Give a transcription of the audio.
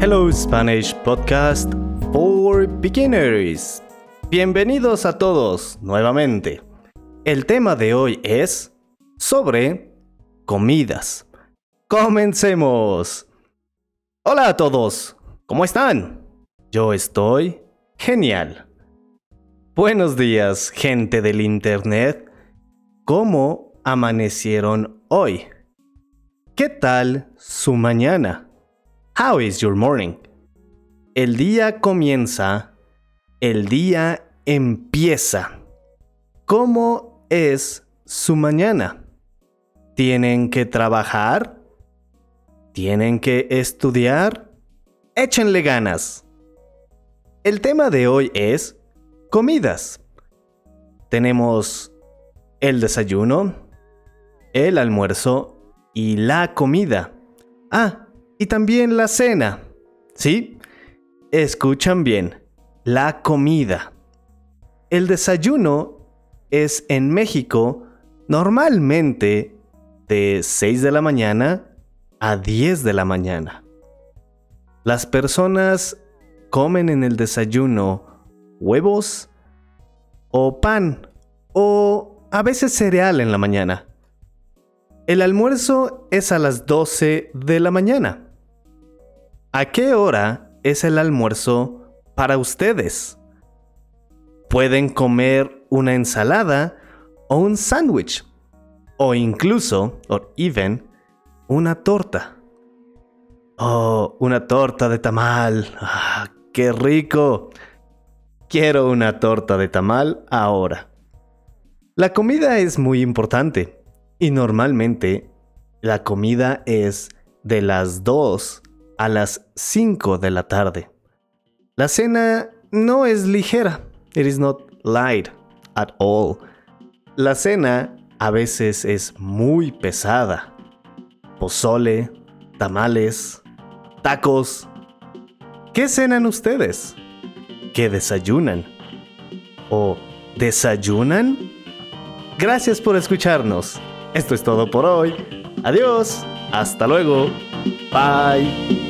Hello Spanish Podcast for Beginners. Bienvenidos a todos nuevamente. El tema de hoy es sobre comidas. Comencemos. Hola a todos, ¿cómo están? Yo estoy genial. Buenos días, gente del Internet. ¿Cómo amanecieron hoy? ¿Qué tal su mañana? How is your morning? El día comienza, el día empieza. ¿Cómo es su mañana? ¿Tienen que trabajar? ¿Tienen que estudiar? Échenle ganas. El tema de hoy es comidas. Tenemos el desayuno, el almuerzo y la comida. Ah, y también la cena. ¿Sí? Escuchan bien. La comida. El desayuno es en México normalmente de 6 de la mañana a 10 de la mañana. Las personas comen en el desayuno huevos o pan o a veces cereal en la mañana. El almuerzo es a las 12 de la mañana. ¿A qué hora es el almuerzo para ustedes? Pueden comer una ensalada o un sándwich o incluso, or even, una torta. Oh, una torta de tamal. Ah, ¡Qué rico! Quiero una torta de tamal ahora. La comida es muy importante y normalmente la comida es de las 2 a las 5 de la tarde. La cena no es ligera. It is not light at all. La cena a veces es muy pesada. Pozole, tamales, tacos. ¿Qué cenan ustedes? ¿Qué desayunan? ¿O desayunan? Gracias por escucharnos. Esto es todo por hoy. Adiós. Hasta luego. Bye.